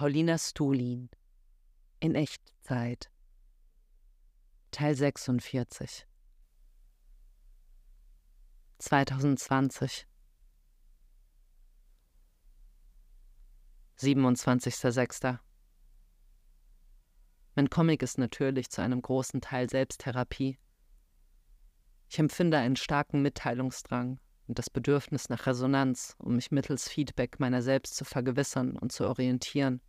Paulina Stulin in Echtzeit Teil 46 2020 27.06. Mein Comic ist natürlich zu einem großen Teil Selbsttherapie. Ich empfinde einen starken Mitteilungsdrang und das Bedürfnis nach Resonanz, um mich mittels Feedback meiner selbst zu vergewissern und zu orientieren.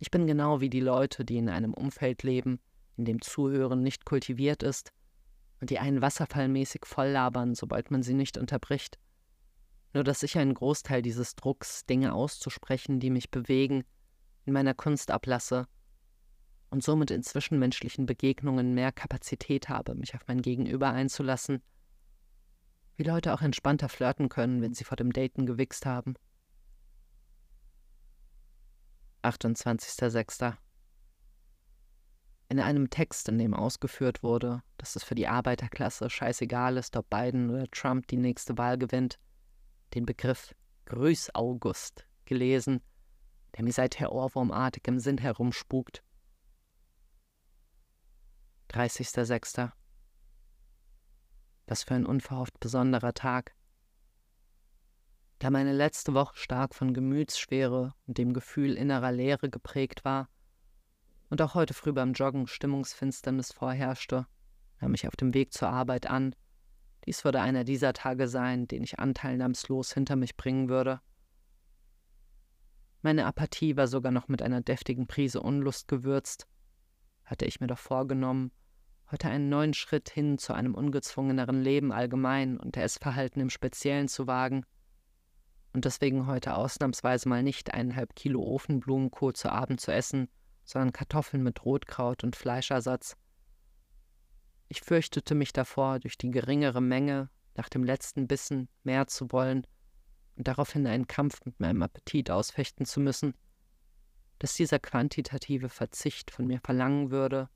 Ich bin genau wie die Leute, die in einem Umfeld leben, in dem Zuhören nicht kultiviert ist und die einen wasserfallmäßig voll labern, sobald man sie nicht unterbricht. Nur dass ich einen Großteil dieses Drucks, Dinge auszusprechen, die mich bewegen, in meiner Kunst ablasse und somit in zwischenmenschlichen Begegnungen mehr Kapazität habe, mich auf mein Gegenüber einzulassen wie Leute auch entspannter flirten können, wenn sie vor dem Daten gewichst haben. 28.06. In einem Text, in dem ausgeführt wurde, dass es für die Arbeiterklasse scheißegal ist, ob Biden oder Trump die nächste Wahl gewinnt, den Begriff Grüß August gelesen, der mir seither ohrwurmartig im Sinn herumspukt. 30.06. Was für ein unverhofft besonderer Tag. Da meine letzte Woche stark von Gemütsschwere und dem Gefühl innerer Leere geprägt war und auch heute früh beim Joggen Stimmungsfinsternis vorherrschte, nahm ich auf dem Weg zur Arbeit an, dies würde einer dieser Tage sein, den ich anteilnahmslos hinter mich bringen würde. Meine Apathie war sogar noch mit einer deftigen Prise Unlust gewürzt, hatte ich mir doch vorgenommen, heute einen neuen Schritt hin zu einem ungezwungeneren Leben allgemein und der Essverhalten im Speziellen zu wagen. Und deswegen heute ausnahmsweise mal nicht eineinhalb Kilo Ofenblumenkohl zu Abend zu essen, sondern Kartoffeln mit Rotkraut und Fleischersatz. Ich fürchtete mich davor, durch die geringere Menge nach dem letzten Bissen mehr zu wollen und daraufhin einen Kampf mit meinem Appetit ausfechten zu müssen, dass dieser quantitative Verzicht von mir verlangen würde,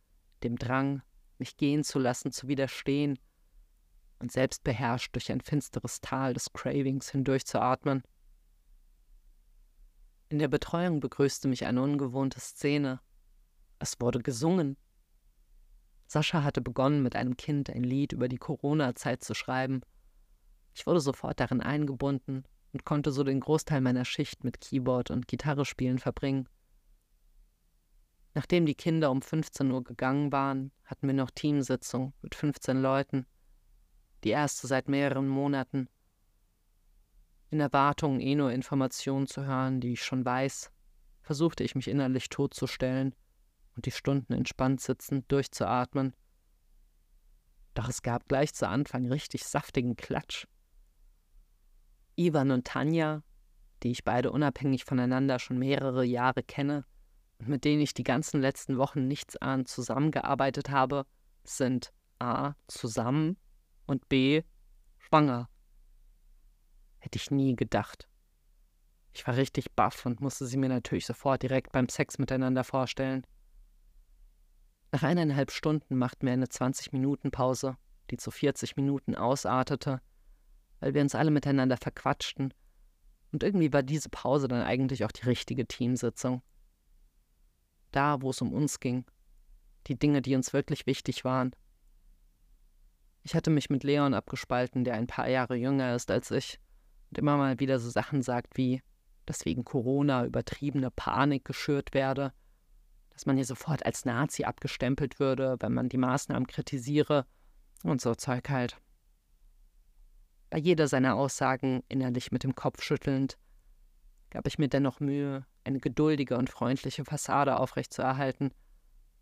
dem Drang, mich gehen zu lassen, zu widerstehen und selbst beherrscht durch ein finsteres Tal des Cravings hindurchzuatmen. In der Betreuung begrüßte mich eine ungewohnte Szene. Es wurde gesungen. Sascha hatte begonnen, mit einem Kind ein Lied über die Corona-Zeit zu schreiben. Ich wurde sofort darin eingebunden und konnte so den Großteil meiner Schicht mit Keyboard und Gitarre spielen verbringen. Nachdem die Kinder um 15 Uhr gegangen waren, hatten wir noch Teamsitzung mit 15 Leuten. Die erste seit mehreren Monaten. In Erwartung, eh nur Informationen zu hören, die ich schon weiß, versuchte ich mich innerlich totzustellen und die Stunden entspannt sitzend durchzuatmen. Doch es gab gleich zu Anfang richtig saftigen Klatsch. Ivan und Tanja, die ich beide unabhängig voneinander schon mehrere Jahre kenne, mit denen ich die ganzen letzten Wochen nichts an zusammengearbeitet habe, sind A. zusammen und B. schwanger. Hätte ich nie gedacht. Ich war richtig baff und musste sie mir natürlich sofort direkt beim Sex miteinander vorstellen. Nach eineinhalb Stunden machten wir eine 20-Minuten-Pause, die zu 40 Minuten ausartete, weil wir uns alle miteinander verquatschten. Und irgendwie war diese Pause dann eigentlich auch die richtige Teamsitzung da, wo es um uns ging, die Dinge, die uns wirklich wichtig waren. Ich hatte mich mit Leon abgespalten, der ein paar Jahre jünger ist als ich und immer mal wieder so Sachen sagt wie, dass wegen Corona übertriebene Panik geschürt werde, dass man hier sofort als Nazi abgestempelt würde, wenn man die Maßnahmen kritisiere und so Zeug halt. Bei jeder seiner Aussagen innerlich mit dem Kopf schüttelnd, gab ich mir dennoch Mühe, eine geduldige und freundliche Fassade aufrechtzuerhalten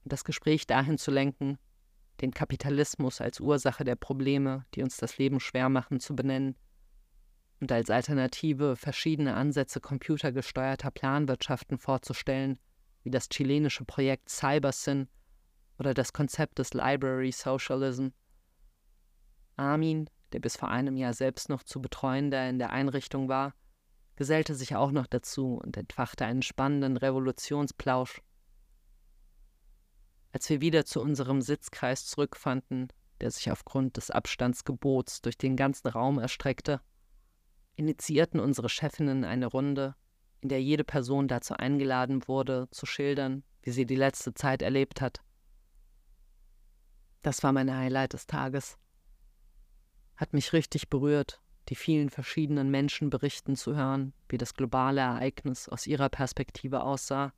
und das Gespräch dahin zu lenken, den Kapitalismus als Ursache der Probleme, die uns das Leben schwer machen, zu benennen und als Alternative verschiedene Ansätze computergesteuerter Planwirtschaften vorzustellen, wie das chilenische Projekt CyberSyn oder das Konzept des Library Socialism. Armin, der bis vor einem Jahr selbst noch zu Betreuender in der Einrichtung war, gesellte sich auch noch dazu und entfachte einen spannenden Revolutionsplausch. Als wir wieder zu unserem Sitzkreis zurückfanden, der sich aufgrund des Abstandsgebots durch den ganzen Raum erstreckte, initiierten unsere Chefinnen eine Runde, in der jede Person dazu eingeladen wurde, zu schildern, wie sie die letzte Zeit erlebt hat. Das war mein Highlight des Tages. Hat mich richtig berührt, die vielen verschiedenen Menschen berichten zu hören, wie das globale Ereignis aus ihrer Perspektive aussah.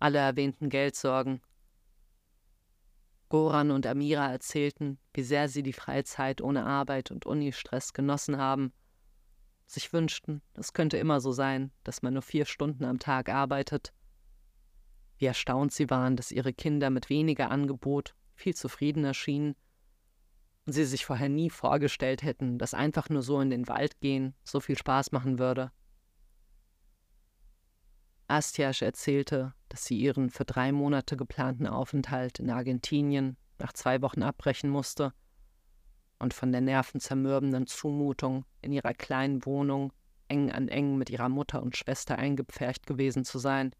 Alle erwähnten Geldsorgen. Goran und Amira erzählten, wie sehr sie die Freizeit ohne Arbeit und Unistress genossen haben, sich wünschten, es könnte immer so sein, dass man nur vier Stunden am Tag arbeitet. Wie erstaunt sie waren, dass ihre Kinder mit weniger Angebot viel zufriedener schienen und sie sich vorher nie vorgestellt hätten, dass einfach nur so in den Wald gehen so viel Spaß machen würde. Astiasch erzählte, dass sie ihren für drei Monate geplanten Aufenthalt in Argentinien nach zwei Wochen abbrechen musste und von der nervenzermürbenden Zumutung, in ihrer kleinen Wohnung eng an eng mit ihrer Mutter und Schwester eingepfercht gewesen zu sein.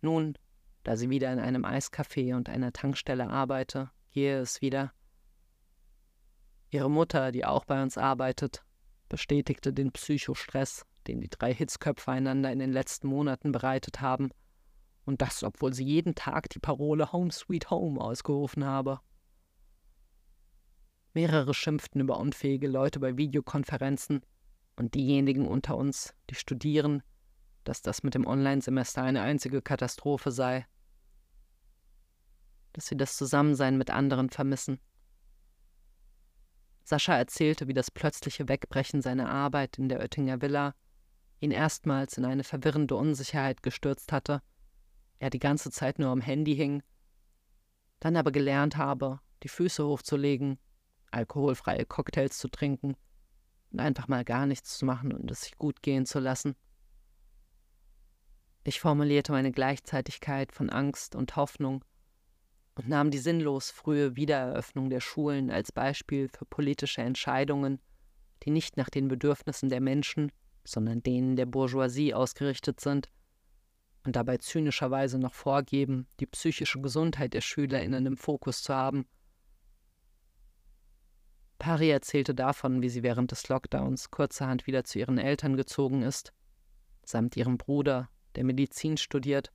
Nun, da sie wieder in einem Eiscafé und einer Tankstelle arbeite, gehe es wieder. Ihre Mutter, die auch bei uns arbeitet, bestätigte den Psychostress, den die drei Hitzköpfe einander in den letzten Monaten bereitet haben, und das, obwohl sie jeden Tag die Parole Home Sweet Home ausgerufen habe. Mehrere schimpften über unfähige Leute bei Videokonferenzen und diejenigen unter uns, die studieren, dass das mit dem Online-Semester eine einzige Katastrophe sei dass sie das Zusammensein mit anderen vermissen. Sascha erzählte, wie das plötzliche Wegbrechen seiner Arbeit in der Oettinger Villa ihn erstmals in eine verwirrende Unsicherheit gestürzt hatte, er die ganze Zeit nur am Handy hing, dann aber gelernt habe, die Füße hochzulegen, alkoholfreie Cocktails zu trinken und einfach mal gar nichts zu machen und es sich gut gehen zu lassen. Ich formulierte meine Gleichzeitigkeit von Angst und Hoffnung und nahm die sinnlos frühe Wiedereröffnung der Schulen als Beispiel für politische Entscheidungen, die nicht nach den Bedürfnissen der Menschen, sondern denen der Bourgeoisie ausgerichtet sind und dabei zynischerweise noch vorgeben, die psychische Gesundheit der Schülerinnen im Fokus zu haben. Pari erzählte davon, wie sie während des Lockdowns kurzerhand wieder zu ihren Eltern gezogen ist, samt ihrem Bruder, der Medizin studiert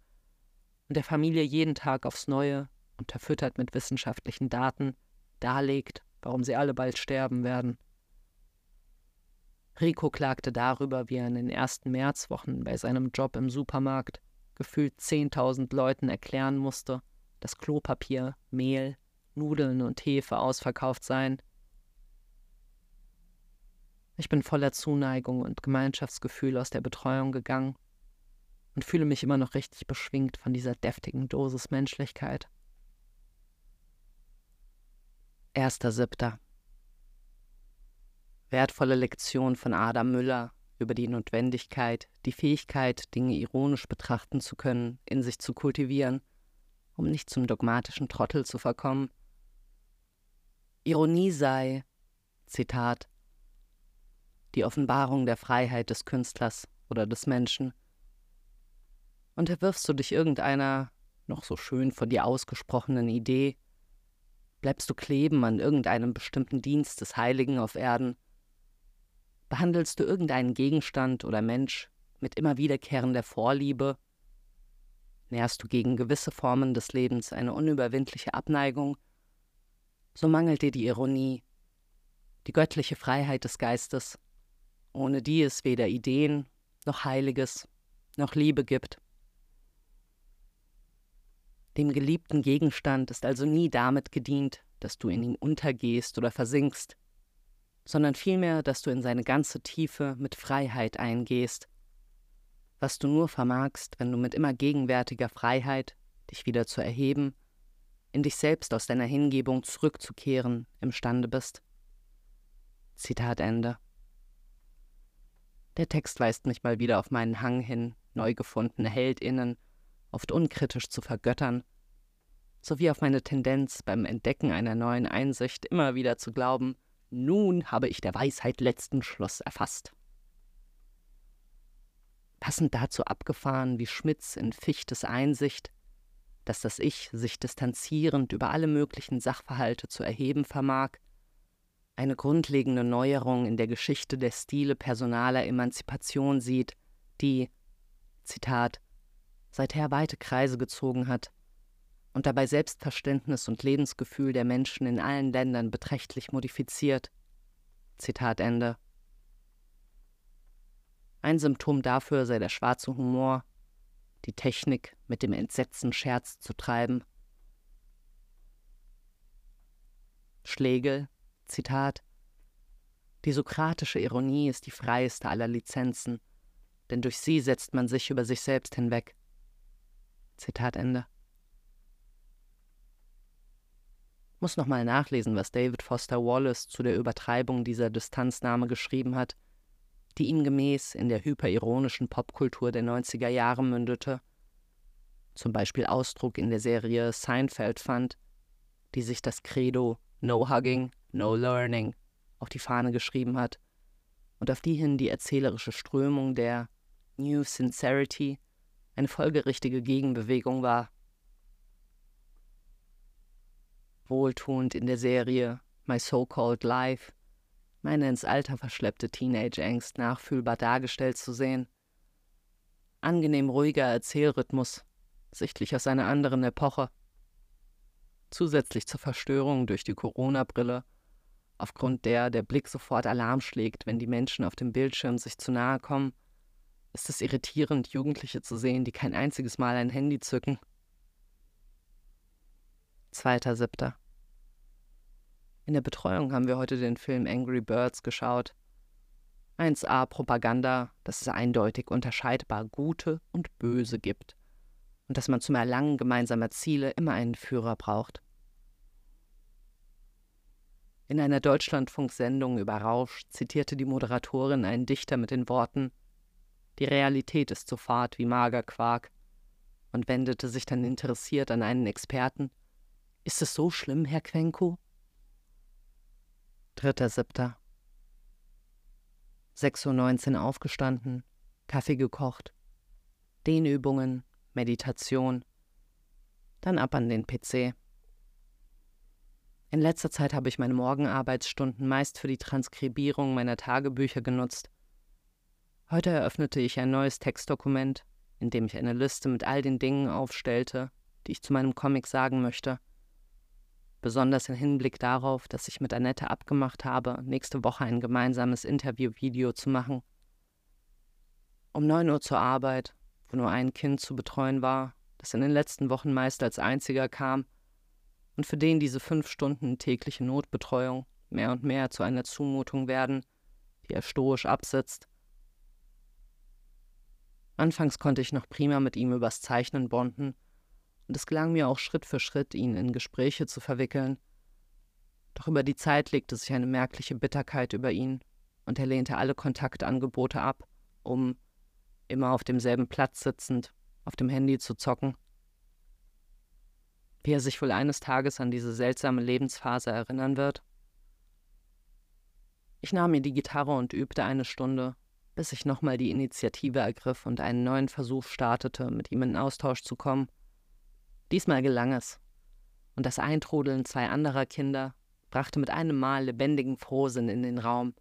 und der Familie jeden Tag aufs Neue unterfüttert mit wissenschaftlichen Daten, darlegt, warum sie alle bald sterben werden. Rico klagte darüber, wie er in den ersten Märzwochen bei seinem Job im Supermarkt gefühlt 10.000 Leuten erklären musste, dass Klopapier, Mehl, Nudeln und Hefe ausverkauft seien. Ich bin voller Zuneigung und Gemeinschaftsgefühl aus der Betreuung gegangen und fühle mich immer noch richtig beschwingt von dieser deftigen Dosis Menschlichkeit. 1.7. Wertvolle Lektion von Adam Müller über die Notwendigkeit, die Fähigkeit, Dinge ironisch betrachten zu können, in sich zu kultivieren, um nicht zum dogmatischen Trottel zu verkommen. Ironie sei, Zitat, die Offenbarung der Freiheit des Künstlers oder des Menschen. Und erwirfst du dich irgendeiner noch so schön von dir ausgesprochenen Idee, Bleibst du kleben an irgendeinem bestimmten Dienst des Heiligen auf Erden? Behandelst du irgendeinen Gegenstand oder Mensch mit immer wiederkehrender Vorliebe? Nährst du gegen gewisse Formen des Lebens eine unüberwindliche Abneigung? So mangelt dir die Ironie, die göttliche Freiheit des Geistes, ohne die es weder Ideen noch Heiliges noch Liebe gibt. Dem geliebten Gegenstand ist also nie damit gedient, dass du in ihn untergehst oder versinkst, sondern vielmehr, dass du in seine ganze Tiefe mit Freiheit eingehst, was du nur vermagst, wenn du mit immer gegenwärtiger Freiheit, dich wieder zu erheben, in dich selbst aus deiner Hingebung zurückzukehren imstande bist. Zitat Ende. Der Text weist mich mal wieder auf meinen Hang hin, neu gefundene Heldinnen oft unkritisch zu vergöttern, sowie auf meine Tendenz beim Entdecken einer neuen Einsicht immer wieder zu glauben, nun habe ich der Weisheit letzten Schluss erfasst. Passend dazu abgefahren wie Schmitz in Fichtes Einsicht, dass das Ich sich distanzierend über alle möglichen Sachverhalte zu erheben vermag, eine grundlegende Neuerung in der Geschichte der Stile personaler Emanzipation sieht, die, Zitat, seither weite Kreise gezogen hat und dabei Selbstverständnis und Lebensgefühl der Menschen in allen Ländern beträchtlich modifiziert. Zitat Ende. Ein Symptom dafür sei der schwarze Humor, die Technik mit dem Entsetzen Scherz zu treiben. Schlegel, Zitat, die sokratische Ironie ist die freieste aller Lizenzen, denn durch sie setzt man sich über sich selbst hinweg. Zitat Ende. Muss nochmal nachlesen, was David Foster Wallace zu der Übertreibung dieser Distanznahme geschrieben hat, die ihm gemäß in der hyperironischen Popkultur der 90er Jahre mündete, zum Beispiel Ausdruck in der Serie Seinfeld fand, die sich das Credo No Hugging, No Learning auf die Fahne geschrieben hat und auf die hin die erzählerische Strömung der New Sincerity eine folgerichtige Gegenbewegung war. Wohltuend in der Serie My So-Called Life meine ins Alter verschleppte Teenage-Angst nachfühlbar dargestellt zu sehen. Angenehm ruhiger Erzählrhythmus, sichtlich aus einer anderen Epoche. Zusätzlich zur Verstörung durch die Corona-Brille, aufgrund der der Blick sofort Alarm schlägt, wenn die Menschen auf dem Bildschirm sich zu nahe kommen, ist es irritierend, Jugendliche zu sehen, die kein einziges Mal ein Handy zücken. Zweiter Siebter. In der Betreuung haben wir heute den Film Angry Birds geschaut. 1a Propaganda, dass es eindeutig unterscheidbar gute und böse gibt und dass man zum Erlangen gemeinsamer Ziele immer einen Führer braucht. In einer Deutschlandfunksendung über Rausch zitierte die Moderatorin einen Dichter mit den Worten Die Realität ist so fad wie Magerquark und wendete sich dann interessiert an einen Experten. Ist es so schlimm, Herr Quenko? 3.7. 6.19 Uhr aufgestanden, Kaffee gekocht, Dehnübungen, Meditation, dann ab an den PC. In letzter Zeit habe ich meine Morgenarbeitsstunden meist für die Transkribierung meiner Tagebücher genutzt. Heute eröffnete ich ein neues Textdokument, in dem ich eine Liste mit all den Dingen aufstellte, die ich zu meinem Comic sagen möchte besonders im Hinblick darauf, dass ich mit Annette abgemacht habe, nächste Woche ein gemeinsames Interviewvideo zu machen. Um 9 Uhr zur Arbeit, wo nur ein Kind zu betreuen war, das in den letzten Wochen meist als einziger kam und für den diese fünf Stunden tägliche Notbetreuung mehr und mehr zu einer Zumutung werden, die er stoisch absitzt. Anfangs konnte ich noch prima mit ihm übers Zeichnen bonden und es gelang mir auch Schritt für Schritt, ihn in Gespräche zu verwickeln. Doch über die Zeit legte sich eine merkliche Bitterkeit über ihn, und er lehnte alle Kontaktangebote ab, um, immer auf demselben Platz sitzend, auf dem Handy zu zocken. Wie er sich wohl eines Tages an diese seltsame Lebensphase erinnern wird? Ich nahm mir die Gitarre und übte eine Stunde, bis ich nochmal die Initiative ergriff und einen neuen Versuch startete, mit ihm in Austausch zu kommen. Diesmal gelang es, und das Eintrudeln zwei anderer Kinder brachte mit einem Mal lebendigen Frohsinn in den Raum.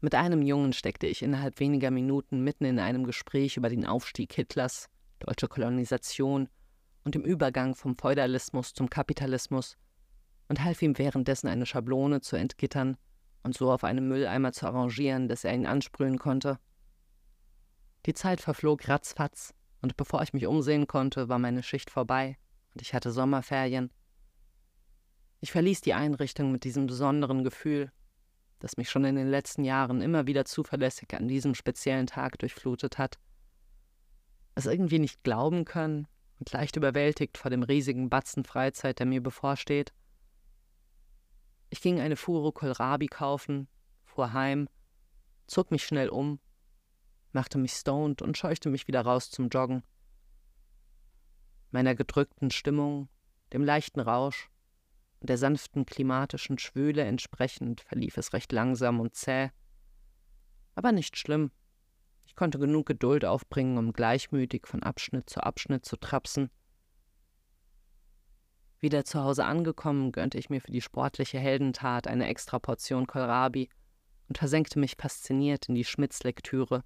Mit einem Jungen steckte ich innerhalb weniger Minuten mitten in einem Gespräch über den Aufstieg Hitlers, deutsche Kolonisation und dem Übergang vom Feudalismus zum Kapitalismus und half ihm währenddessen eine Schablone zu entgittern und so auf einem Mülleimer zu arrangieren, dass er ihn ansprühen konnte. Die Zeit verflog ratzfatz, und bevor ich mich umsehen konnte, war meine Schicht vorbei und ich hatte Sommerferien. Ich verließ die Einrichtung mit diesem besonderen Gefühl, das mich schon in den letzten Jahren immer wieder zuverlässig an diesem speziellen Tag durchflutet hat. Es irgendwie nicht glauben können und leicht überwältigt vor dem riesigen Batzen Freizeit, der mir bevorsteht. Ich ging eine Furo Kohlrabi kaufen, fuhr heim, zog mich schnell um machte mich stoned und scheuchte mich wieder raus zum Joggen. Meiner gedrückten Stimmung, dem leichten Rausch und der sanften klimatischen Schwüle entsprechend verlief es recht langsam und zäh. Aber nicht schlimm. Ich konnte genug Geduld aufbringen, um gleichmütig von Abschnitt zu Abschnitt zu trapsen. Wieder zu Hause angekommen, gönnte ich mir für die sportliche Heldentat eine extra Portion Kohlrabi und versenkte mich fasziniert in die Schmitz-Lektüre,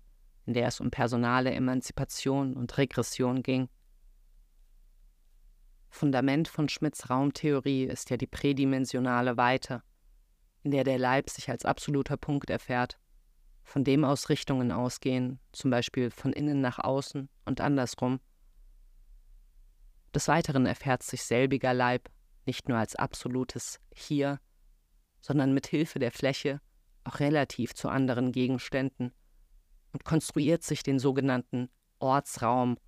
in der es um personale Emanzipation und Regression ging. Fundament von Schmidts Raumtheorie ist ja die prädimensionale Weite, in der der Leib sich als absoluter Punkt erfährt, von dem aus Richtungen ausgehen, zum Beispiel von innen nach außen und andersrum. Des Weiteren erfährt sich selbiger Leib nicht nur als absolutes Hier, sondern mit Hilfe der Fläche auch relativ zu anderen Gegenständen und konstruiert sich den sogenannten Ortsraum,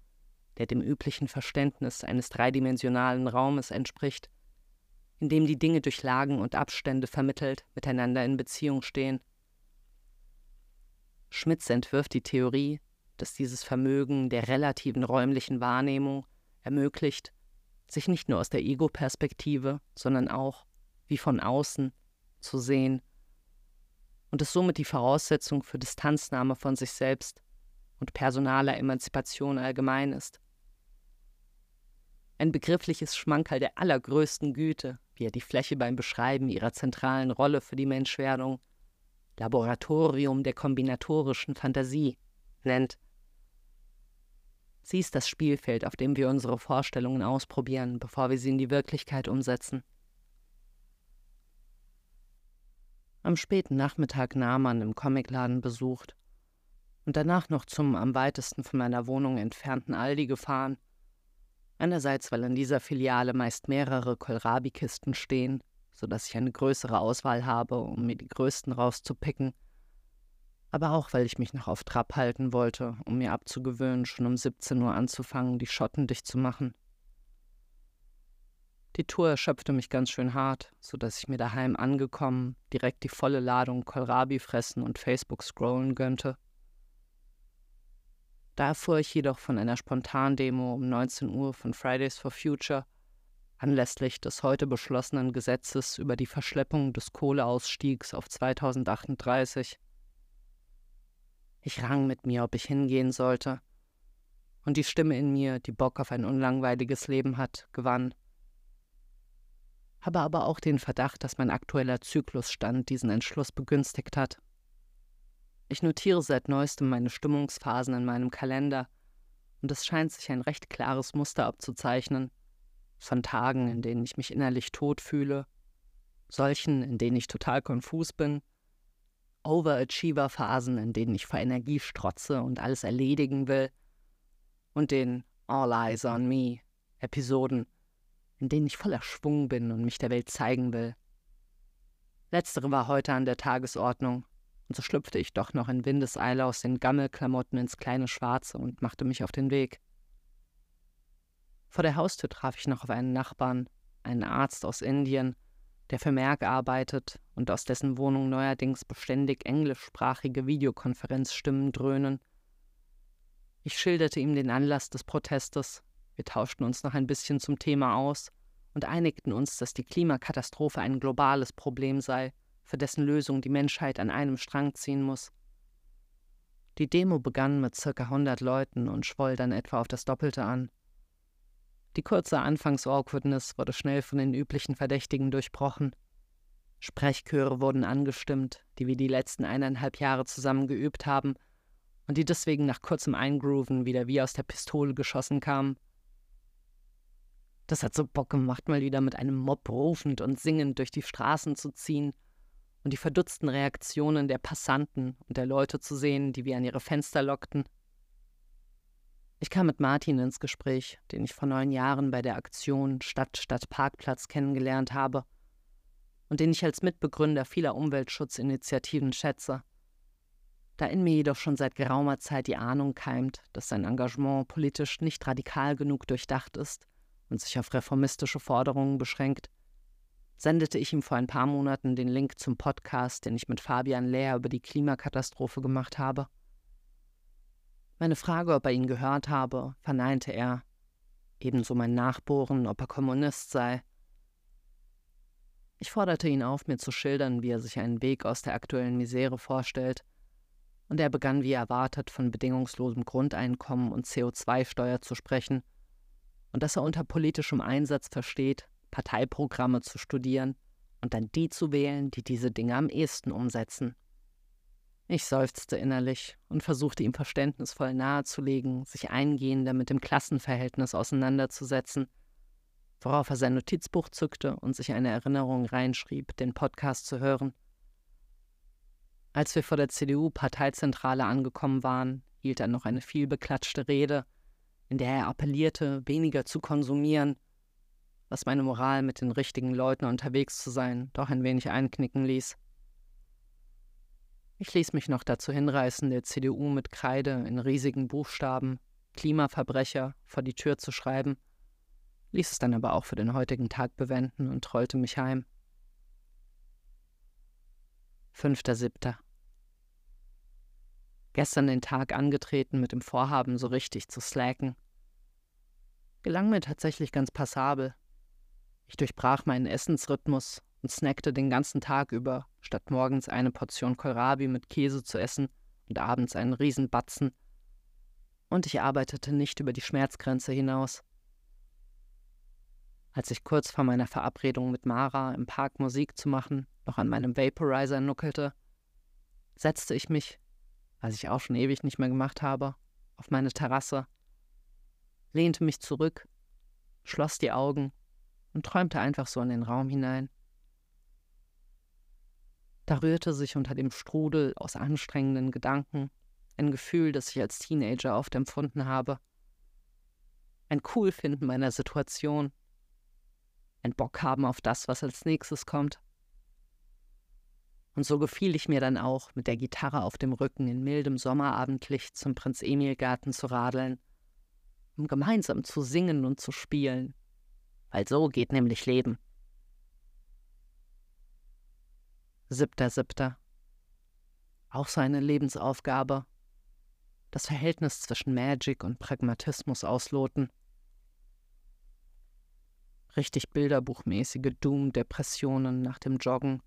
der dem üblichen Verständnis eines dreidimensionalen Raumes entspricht, in dem die Dinge durch Lagen und Abstände vermittelt miteinander in Beziehung stehen. Schmitz entwirft die Theorie, dass dieses Vermögen der relativen räumlichen Wahrnehmung ermöglicht, sich nicht nur aus der Ego-Perspektive, sondern auch, wie von außen, zu sehen und ist somit die Voraussetzung für Distanznahme von sich selbst und personaler Emanzipation allgemein ist. Ein begriffliches Schmankerl der allergrößten Güte, wie er die Fläche beim Beschreiben ihrer zentralen Rolle für die Menschwerdung Laboratorium der kombinatorischen Fantasie nennt. Sie ist das Spielfeld, auf dem wir unsere Vorstellungen ausprobieren, bevor wir sie in die Wirklichkeit umsetzen. Am späten Nachmittag Nahmann im Comicladen besucht und danach noch zum am weitesten von meiner Wohnung entfernten Aldi gefahren. Einerseits, weil in dieser Filiale meist mehrere Kohlrabi-Kisten stehen, sodass ich eine größere Auswahl habe, um mir die größten rauszupicken, aber auch, weil ich mich noch auf Trab halten wollte, um mir abzugewöhnen, schon um 17 Uhr anzufangen, die Schotten dicht zu machen. Die Tour erschöpfte mich ganz schön hart, so dass ich mir daheim angekommen direkt die volle Ladung Kohlrabi fressen und Facebook scrollen gönnte. Da erfuhr ich jedoch von einer Spontandemo um 19 Uhr von Fridays for Future anlässlich des heute beschlossenen Gesetzes über die Verschleppung des Kohleausstiegs auf 2038. Ich rang mit mir, ob ich hingehen sollte, und die Stimme in mir, die Bock auf ein unlangweiliges Leben hat, gewann habe aber auch den Verdacht, dass mein aktueller Zyklusstand diesen Entschluss begünstigt hat. Ich notiere seit neuestem meine Stimmungsphasen in meinem Kalender, und es scheint sich ein recht klares Muster abzuzeichnen, von Tagen, in denen ich mich innerlich tot fühle, solchen, in denen ich total konfus bin, Overachiever-Phasen, in denen ich vor Energie strotze und alles erledigen will, und den All Eyes on Me Episoden, in denen ich voller Schwung bin und mich der Welt zeigen will. Letztere war heute an der Tagesordnung, und so schlüpfte ich doch noch in Windeseile aus den Gammelklamotten ins kleine Schwarze und machte mich auf den Weg. Vor der Haustür traf ich noch auf einen Nachbarn, einen Arzt aus Indien, der für Merck arbeitet und aus dessen Wohnung neuerdings beständig englischsprachige Videokonferenzstimmen dröhnen. Ich schilderte ihm den Anlass des Protestes wir tauschten uns noch ein bisschen zum Thema aus und einigten uns, dass die Klimakatastrophe ein globales Problem sei, für dessen Lösung die Menschheit an einem Strang ziehen muss. Die Demo begann mit circa 100 Leuten und schwoll dann etwa auf das Doppelte an. Die kurze Anfangs-Awkwardness wurde schnell von den üblichen Verdächtigen durchbrochen. Sprechchöre wurden angestimmt, die wir die letzten eineinhalb Jahre zusammen geübt haben und die deswegen nach kurzem Eingrooven wieder wie aus der Pistole geschossen kamen. Das hat so Bock gemacht, mal wieder mit einem Mob rufend und singend durch die Straßen zu ziehen und die verdutzten Reaktionen der Passanten und der Leute zu sehen, die wir an ihre Fenster lockten. Ich kam mit Martin ins Gespräch, den ich vor neun Jahren bei der Aktion Stadt statt Parkplatz kennengelernt habe und den ich als Mitbegründer vieler Umweltschutzinitiativen schätze. Da in mir jedoch schon seit geraumer Zeit die Ahnung keimt, dass sein Engagement politisch nicht radikal genug durchdacht ist, und sich auf reformistische Forderungen beschränkt, sendete ich ihm vor ein paar Monaten den Link zum Podcast, den ich mit Fabian Lehr über die Klimakatastrophe gemacht habe. Meine Frage, ob er ihn gehört habe, verneinte er. Ebenso mein Nachbohren, ob er Kommunist sei. Ich forderte ihn auf, mir zu schildern, wie er sich einen Weg aus der aktuellen Misere vorstellt, und er begann wie erwartet von bedingungslosem Grundeinkommen und CO2-Steuer zu sprechen – und dass er unter politischem Einsatz versteht, Parteiprogramme zu studieren und dann die zu wählen, die diese Dinge am ehesten umsetzen. Ich seufzte innerlich und versuchte ihm verständnisvoll nahezulegen, sich eingehender mit dem Klassenverhältnis auseinanderzusetzen, worauf er sein Notizbuch zückte und sich eine Erinnerung reinschrieb, den Podcast zu hören. Als wir vor der CDU-Parteizentrale angekommen waren, hielt er noch eine vielbeklatschte Rede, in der er appellierte, weniger zu konsumieren, was meine Moral mit den richtigen Leuten unterwegs zu sein doch ein wenig einknicken ließ. Ich ließ mich noch dazu hinreißen, der CDU mit Kreide in riesigen Buchstaben Klimaverbrecher vor die Tür zu schreiben, ließ es dann aber auch für den heutigen Tag bewenden und trollte mich heim. 5.7. Gestern den Tag angetreten mit dem Vorhaben, so richtig zu slacken. Gelang mir tatsächlich ganz passabel. Ich durchbrach meinen Essensrhythmus und snackte den ganzen Tag über, statt morgens eine Portion Kohlrabi mit Käse zu essen und abends einen Riesenbatzen. Und ich arbeitete nicht über die Schmerzgrenze hinaus. Als ich kurz vor meiner Verabredung mit Mara im Park Musik zu machen noch an meinem Vaporizer nuckelte, setzte ich mich, was ich auch schon ewig nicht mehr gemacht habe, auf meine Terrasse, lehnte mich zurück, schloss die Augen und träumte einfach so in den Raum hinein. Da rührte sich unter dem Strudel aus anstrengenden Gedanken ein Gefühl, das ich als Teenager oft empfunden habe. Ein Coolfinden meiner Situation. Ein Bock haben auf das, was als nächstes kommt. Und so gefiel ich mir dann auch, mit der Gitarre auf dem Rücken in mildem Sommerabendlicht zum Prinz Emil Garten zu radeln, um gemeinsam zu singen und zu spielen, weil so geht nämlich Leben. Siebter, siebter. Auch so eine Lebensaufgabe. Das Verhältnis zwischen Magic und Pragmatismus ausloten. Richtig bilderbuchmäßige Doom-Depressionen nach dem Joggen,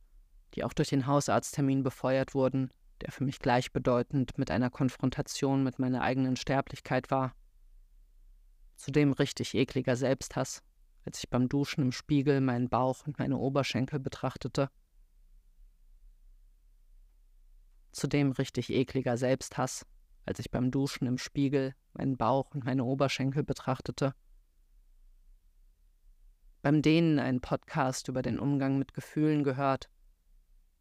die auch durch den Hausarzttermin befeuert wurden, der für mich gleichbedeutend mit einer Konfrontation mit meiner eigenen Sterblichkeit war. Zudem richtig ekliger Selbsthass, als ich beim Duschen im Spiegel meinen Bauch und meine Oberschenkel betrachtete. Zudem richtig ekliger Selbsthass, als ich beim Duschen im Spiegel meinen Bauch und meine Oberschenkel betrachtete. Beim Dehnen einen Podcast über den Umgang mit Gefühlen gehört,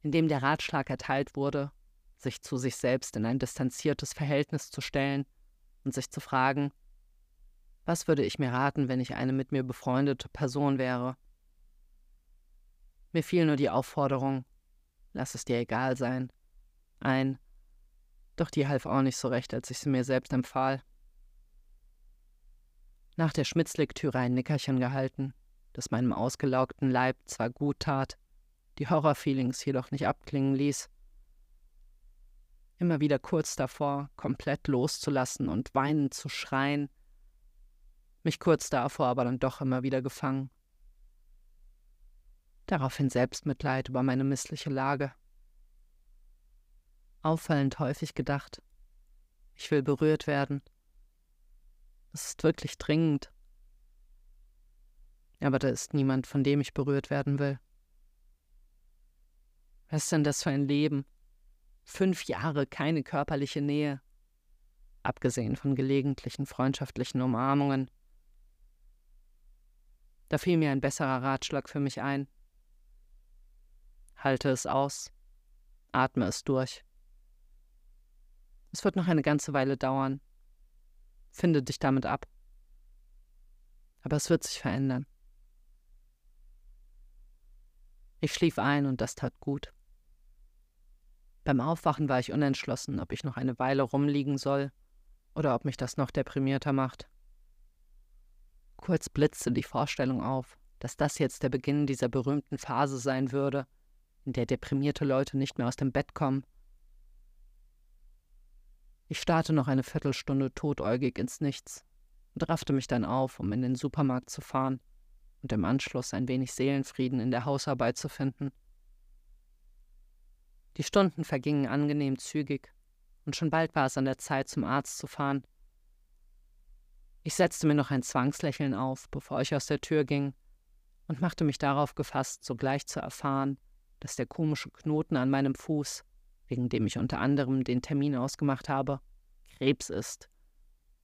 in dem der Ratschlag erteilt wurde, sich zu sich selbst in ein distanziertes Verhältnis zu stellen und sich zu fragen, was würde ich mir raten, wenn ich eine mit mir befreundete Person wäre? Mir fiel nur die Aufforderung, lass es dir egal sein, ein, doch die half auch nicht so recht, als ich sie mir selbst empfahl. Nach der Schmitz-Lektüre ein Nickerchen gehalten, das meinem ausgelaugten Leib zwar gut tat, die Horrorfeelings jedoch nicht abklingen ließ. Immer wieder kurz davor, komplett loszulassen und weinend zu schreien, mich kurz davor aber dann doch immer wieder gefangen. Daraufhin Selbstmitleid über meine missliche Lage. Auffallend häufig gedacht, ich will berührt werden. Es ist wirklich dringend. Aber da ist niemand, von dem ich berührt werden will. Was ist denn das für ein Leben? Fünf Jahre keine körperliche Nähe, abgesehen von gelegentlichen freundschaftlichen Umarmungen. Da fiel mir ein besserer Ratschlag für mich ein. Halte es aus, atme es durch. Es wird noch eine ganze Weile dauern. Finde dich damit ab. Aber es wird sich verändern. Ich schlief ein und das tat gut. Beim Aufwachen war ich unentschlossen, ob ich noch eine Weile rumliegen soll oder ob mich das noch deprimierter macht. Kurz blitzte die Vorstellung auf, dass das jetzt der Beginn dieser berühmten Phase sein würde, in der deprimierte Leute nicht mehr aus dem Bett kommen. Ich starrte noch eine Viertelstunde totäugig ins Nichts und raffte mich dann auf, um in den Supermarkt zu fahren und im Anschluss ein wenig Seelenfrieden in der Hausarbeit zu finden. Die Stunden vergingen angenehm zügig, und schon bald war es an der Zeit, zum Arzt zu fahren. Ich setzte mir noch ein Zwangslächeln auf, bevor ich aus der Tür ging, und machte mich darauf gefasst, sogleich zu erfahren, dass der komische Knoten an meinem Fuß, wegen dem ich unter anderem den Termin ausgemacht habe, Krebs ist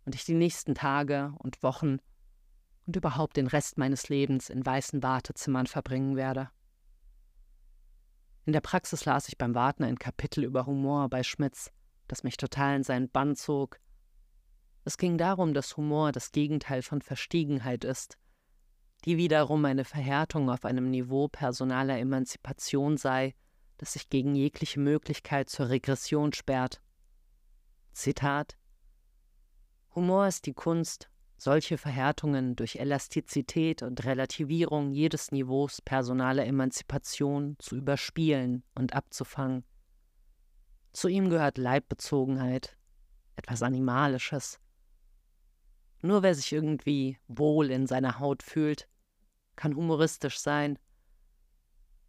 und ich die nächsten Tage und Wochen und überhaupt den Rest meines Lebens in weißen Wartezimmern verbringen werde. In der Praxis las ich beim Warten ein Kapitel über Humor bei Schmitz, das mich total in seinen Bann zog. Es ging darum, dass Humor das Gegenteil von Verstiegenheit ist, die wiederum eine Verhärtung auf einem Niveau personaler Emanzipation sei, das sich gegen jegliche Möglichkeit zur Regression sperrt. Zitat Humor ist die Kunst, solche Verhärtungen durch Elastizität und Relativierung jedes Niveaus personaler Emanzipation zu überspielen und abzufangen. Zu ihm gehört Leibbezogenheit, etwas Animalisches. Nur wer sich irgendwie wohl in seiner Haut fühlt, kann humoristisch sein,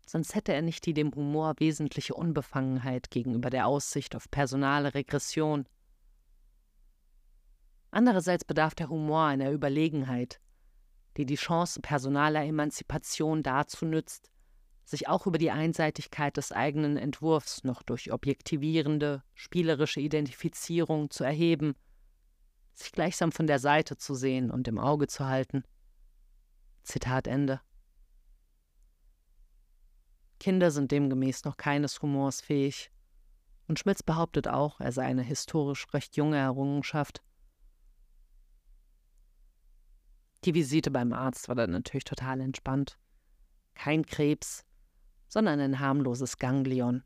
sonst hätte er nicht die dem Humor wesentliche Unbefangenheit gegenüber der Aussicht auf personale Regression – Andererseits bedarf der Humor einer Überlegenheit, die die Chance personaler Emanzipation dazu nützt, sich auch über die Einseitigkeit des eigenen Entwurfs noch durch objektivierende, spielerische Identifizierung zu erheben, sich gleichsam von der Seite zu sehen und im Auge zu halten. Zitat Ende. Kinder sind demgemäß noch keines Humors fähig, und Schmitz behauptet auch, er sei eine historisch recht junge Errungenschaft. Die Visite beim Arzt war dann natürlich total entspannt. Kein Krebs, sondern ein harmloses Ganglion.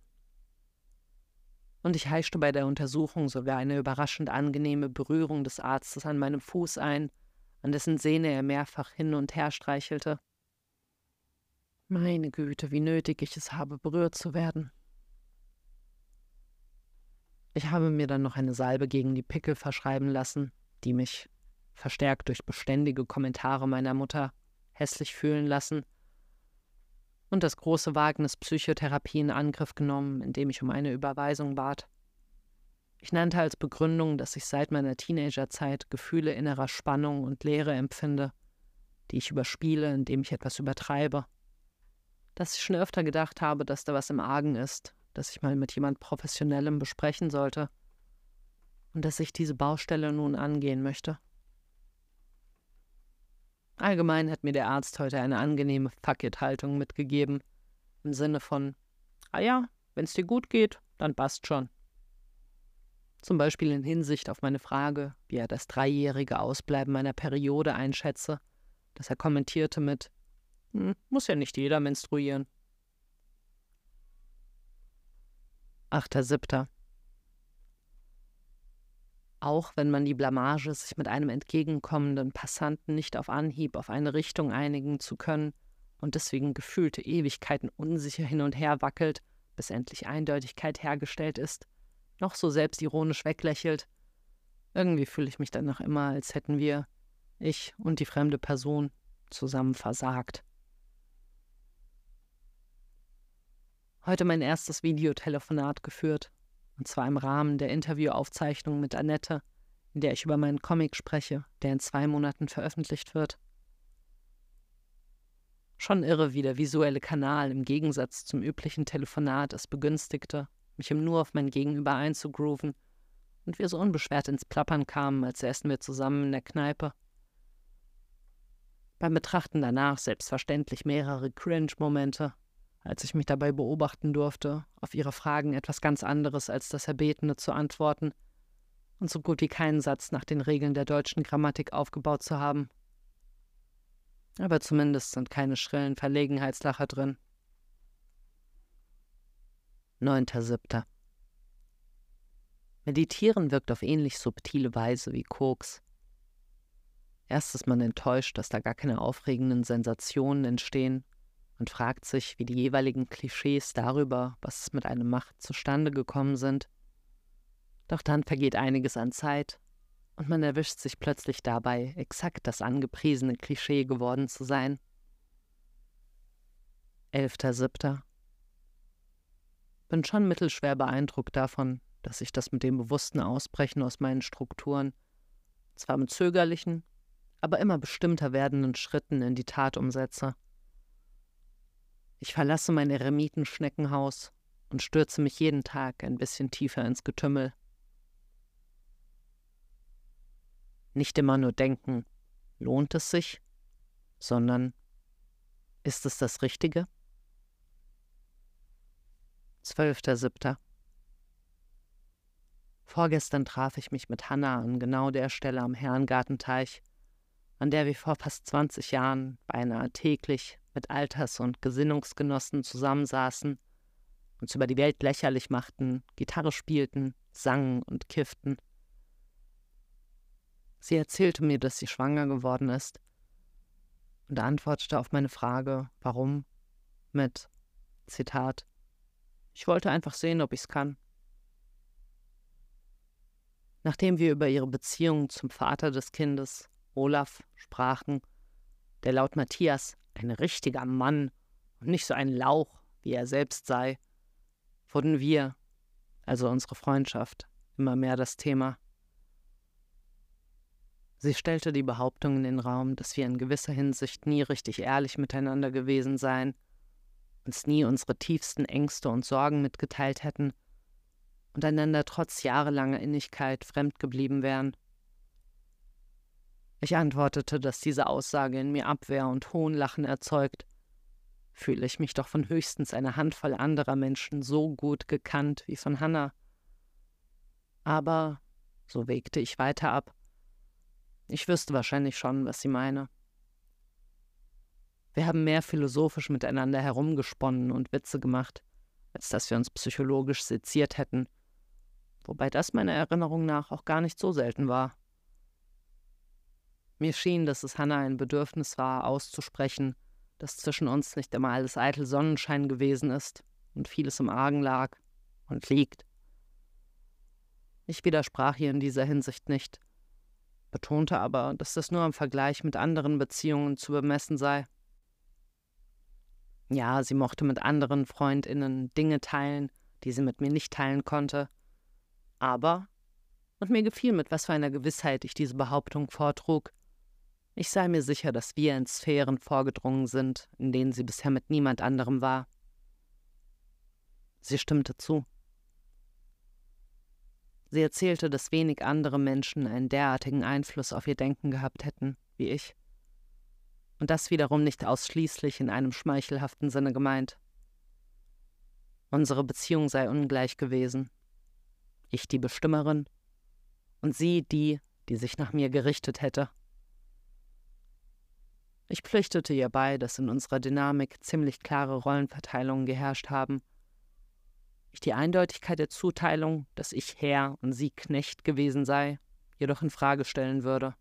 Und ich heischte bei der Untersuchung sogar eine überraschend angenehme Berührung des Arztes an meinem Fuß ein, an dessen Sehne er mehrfach hin und her streichelte. Meine Güte, wie nötig ich es habe, berührt zu werden. Ich habe mir dann noch eine Salbe gegen die Pickel verschreiben lassen, die mich verstärkt durch beständige Kommentare meiner Mutter, hässlich fühlen lassen und das große Wagnis Psychotherapie in Angriff genommen, indem ich um eine Überweisung bat. Ich nannte als Begründung, dass ich seit meiner Teenagerzeit Gefühle innerer Spannung und Leere empfinde, die ich überspiele, indem ich etwas übertreibe. Dass ich schon öfter gedacht habe, dass da was im Argen ist, dass ich mal mit jemand Professionellem besprechen sollte und dass ich diese Baustelle nun angehen möchte. Allgemein hat mir der Arzt heute eine angenehme Fuck-it-Haltung mitgegeben. Im Sinne von, ah ja, wenn's dir gut geht, dann passt schon. Zum Beispiel in Hinsicht auf meine Frage, wie er das dreijährige Ausbleiben meiner Periode einschätze, dass er kommentierte mit, hm, muss ja nicht jeder menstruieren. 8.7. Auch wenn man die Blamage, sich mit einem entgegenkommenden Passanten nicht auf Anhieb auf eine Richtung einigen zu können und deswegen gefühlte Ewigkeiten unsicher hin und her wackelt, bis endlich Eindeutigkeit hergestellt ist, noch so selbstironisch weglächelt. Irgendwie fühle ich mich dann noch immer, als hätten wir, ich und die fremde Person, zusammen versagt. Heute mein erstes Videotelefonat geführt und zwar im Rahmen der Interviewaufzeichnung mit Annette, in der ich über meinen Comic spreche, der in zwei Monaten veröffentlicht wird. Schon irre, wie der visuelle Kanal im Gegensatz zum üblichen Telefonat es begünstigte, mich im Nur auf mein Gegenüber einzugrooven und wir so unbeschwert ins Plappern kamen, als essen wir zusammen in der Kneipe. Beim Betrachten danach selbstverständlich mehrere Cringe-Momente, als ich mich dabei beobachten durfte, auf ihre Fragen etwas ganz anderes als das Erbetene zu antworten und so gut wie keinen Satz nach den Regeln der deutschen Grammatik aufgebaut zu haben. Aber zumindest sind keine schrillen Verlegenheitslacher drin. 9.7. Meditieren wirkt auf ähnlich subtile Weise wie Koks. Erst ist man enttäuscht, dass da gar keine aufregenden Sensationen entstehen und fragt sich, wie die jeweiligen Klischees darüber, was mit einem macht, zustande gekommen sind. Doch dann vergeht einiges an Zeit und man erwischt sich plötzlich dabei, exakt das angepriesene Klischee geworden zu sein. 11.07. Bin schon mittelschwer beeindruckt davon, dass ich das mit dem bewussten Ausbrechen aus meinen Strukturen, zwar mit zögerlichen, aber immer bestimmter werdenden Schritten in die Tat umsetze Ich verlasse mein Eremitenschneckenhaus und stürze mich jeden Tag ein bisschen tiefer ins Getümmel. Nicht immer nur denken, lohnt es sich, sondern ist es das Richtige? 12.07. Vorgestern traf ich mich mit Hanna an genau der Stelle am Herrengartenteich, an der wir vor fast 20 Jahren beinahe täglich mit Alters- und Gesinnungsgenossen zusammensaßen, uns über die Welt lächerlich machten, Gitarre spielten, sangen und kifften. Sie erzählte mir, dass sie schwanger geworden ist und antwortete auf meine Frage, warum, mit Zitat Ich wollte einfach sehen, ob ich's kann. Nachdem wir über ihre Beziehung zum Vater des Kindes, Olaf, sprachen, der laut Matthias ein richtiger Mann und nicht so ein Lauch, wie er selbst sei, wurden wir, also unsere Freundschaft, immer mehr das Thema. Sie stellte die Behauptung in den Raum, dass wir in gewisser Hinsicht nie richtig ehrlich miteinander gewesen seien, uns nie unsere tiefsten Ängste und Sorgen mitgeteilt hätten und einander trotz jahrelanger Innigkeit fremd geblieben wären. Ich antwortete, dass diese Aussage in mir Abwehr und Hohnlachen erzeugt. Fühle ich mich doch von höchstens einer Handvoll anderer Menschen so gut gekannt wie von Hannah. Aber, so wägte ich weiter ab, ich wüsste wahrscheinlich schon, was sie meine. Wir haben mehr philosophisch miteinander herumgesponnen und Witze gemacht, als dass wir uns psychologisch seziert hätten wobei das meiner Erinnerung nach auch gar nicht so selten war. Mir schien, dass es Hannah ein Bedürfnis war, auszusprechen, dass zwischen uns nicht immer alles eitel Sonnenschein gewesen ist und vieles im Argen lag und liegt. Ich widersprach ihr in dieser Hinsicht nicht, betonte aber, dass das nur im Vergleich mit anderen Beziehungen zu bemessen sei. Ja, sie mochte mit anderen Freundinnen Dinge teilen, die sie mit mir nicht teilen konnte, aber, und mir gefiel, mit was für einer Gewissheit ich diese Behauptung vortrug, ich sei mir sicher, dass wir in Sphären vorgedrungen sind, in denen sie bisher mit niemand anderem war. Sie stimmte zu. Sie erzählte, dass wenig andere Menschen einen derartigen Einfluss auf ihr Denken gehabt hätten wie ich. Und das wiederum nicht ausschließlich in einem schmeichelhaften Sinne gemeint. Unsere Beziehung sei ungleich gewesen, ich die Bestimmerin und sie die, die sich nach mir gerichtet hätte. Ich pflichtete ihr bei, dass in unserer Dynamik ziemlich klare Rollenverteilungen geherrscht haben. Ich die Eindeutigkeit der Zuteilung, dass ich Herr und sie Knecht gewesen sei, jedoch in Frage stellen würde.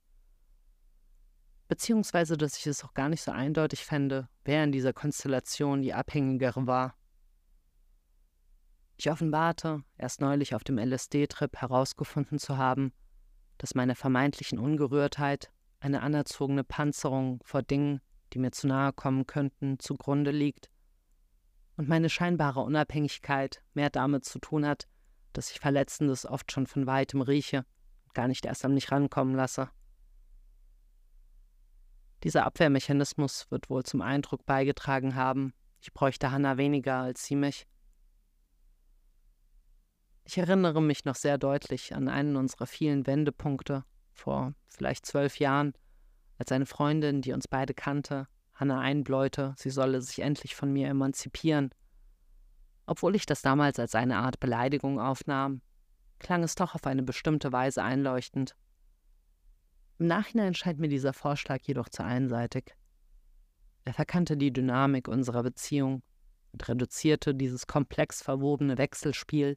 Beziehungsweise, dass ich es auch gar nicht so eindeutig fände, wer in dieser Konstellation die Abhängigere war. Ich offenbarte, erst neulich auf dem LSD-Trip herausgefunden zu haben, dass meine vermeintlichen Ungerührtheit eine anerzogene Panzerung vor Dingen, die mir zu nahe kommen könnten, zugrunde liegt und meine scheinbare Unabhängigkeit mehr damit zu tun hat, dass ich Verletzendes oft schon von weitem rieche und gar nicht erst an mich rankommen lasse. Dieser Abwehrmechanismus wird wohl zum Eindruck beigetragen haben, ich bräuchte Hannah weniger als sie mich. Ich erinnere mich noch sehr deutlich an einen unserer vielen Wendepunkte vor vielleicht zwölf Jahren, als eine Freundin, die uns beide kannte, Hannah einbläute, sie solle sich endlich von mir emanzipieren. Obwohl ich das damals als eine Art Beleidigung aufnahm, klang es doch auf eine bestimmte Weise einleuchtend. Im Nachhinein scheint mir dieser Vorschlag jedoch zu einseitig. Er verkannte die Dynamik unserer Beziehung und reduzierte dieses komplex verwobene Wechselspiel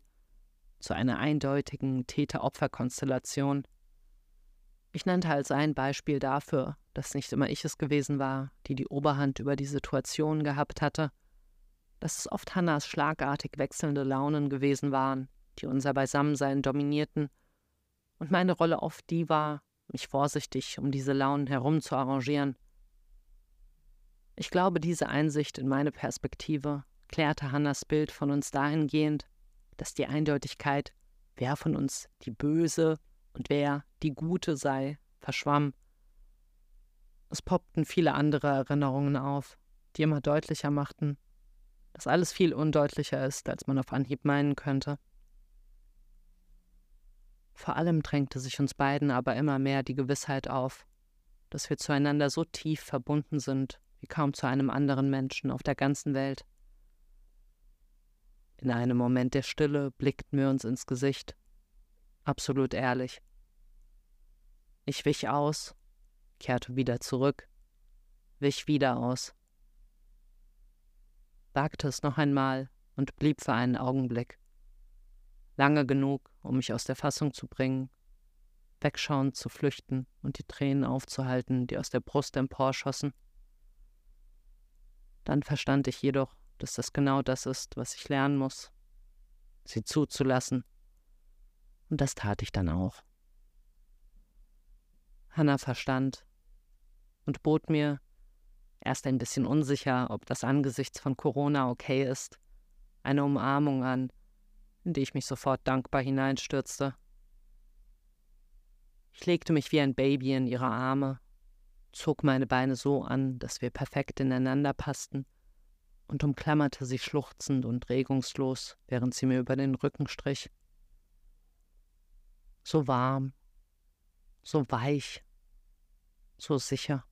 zu einer eindeutigen Täter-Opfer-Konstellation. Ich nannte als ein Beispiel dafür, dass nicht immer ich es gewesen war, die die Oberhand über die Situation gehabt hatte, dass es oft Hannas schlagartig wechselnde Launen gewesen waren, die unser Beisammensein dominierten, und meine Rolle oft die war, mich vorsichtig um diese Launen herum zu arrangieren. Ich glaube, diese Einsicht in meine Perspektive klärte Hannas Bild von uns dahingehend, dass die Eindeutigkeit, wer von uns die Böse und wer die Gute sei, verschwamm. Es poppten viele andere Erinnerungen auf, die immer deutlicher machten, dass alles viel undeutlicher ist, als man auf Anhieb meinen könnte. Vor allem drängte sich uns beiden aber immer mehr die Gewissheit auf, dass wir zueinander so tief verbunden sind wie kaum zu einem anderen Menschen auf der ganzen Welt. In einem Moment der Stille blickten wir uns ins Gesicht, absolut ehrlich. Ich wich aus, kehrte wieder zurück, wich wieder aus wagte es noch einmal und blieb für einen Augenblick. Lange genug, um mich aus der Fassung zu bringen, wegschauend zu flüchten und die Tränen aufzuhalten, die aus der Brust emporschossen. Dann verstand ich jedoch, dass das genau das ist, was ich lernen muss, sie zuzulassen. Und das tat ich dann auch. Hannah verstand und bot mir, erst ein bisschen unsicher, ob das angesichts von Corona okay ist, eine Umarmung an, in die ich mich sofort dankbar hineinstürzte. Ich legte mich wie ein Baby in ihre Arme, zog meine Beine so an, dass wir perfekt ineinander passten, und umklammerte sie schluchzend und regungslos, während sie mir über den Rücken strich. So warm, so weich, so sicher.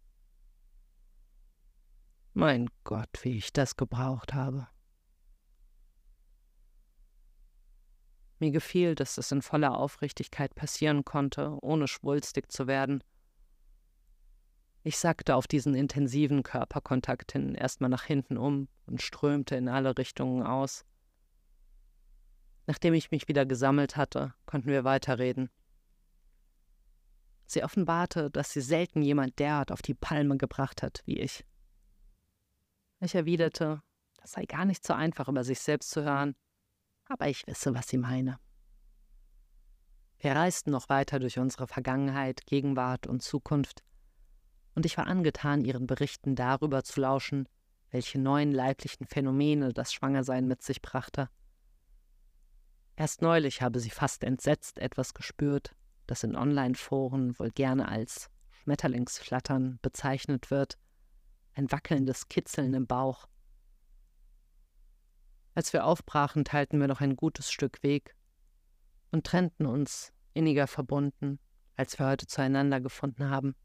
Mein Gott, wie ich das gebraucht habe. Mir gefiel, dass es in voller Aufrichtigkeit passieren konnte, ohne schwulstig zu werden. Ich sackte auf diesen intensiven Körperkontakt hin erstmal nach hinten um und strömte in alle Richtungen aus. Nachdem ich mich wieder gesammelt hatte, konnten wir weiterreden. Sie offenbarte, dass sie selten jemand derart auf die Palme gebracht hat wie ich. Ich erwiderte, das sei gar nicht so einfach, über sich selbst zu hören, aber ich wisse, was sie meine. Wir reisten noch weiter durch unsere Vergangenheit, Gegenwart und Zukunft, und ich war angetan, ihren Berichten darüber zu lauschen, welche neuen leiblichen Phänomene das Schwangersein mit sich brachte. Erst neulich habe sie fast entsetzt etwas gespürt, das in Online-Foren wohl gerne als Schmetterlingsflattern bezeichnet wird, ein wackelndes Kitzeln im Bauch. Als wir aufbrachen, teilten wir noch ein gutes Stück Weg und trennten uns inniger verbunden, als wir heute zueinander gefunden haben.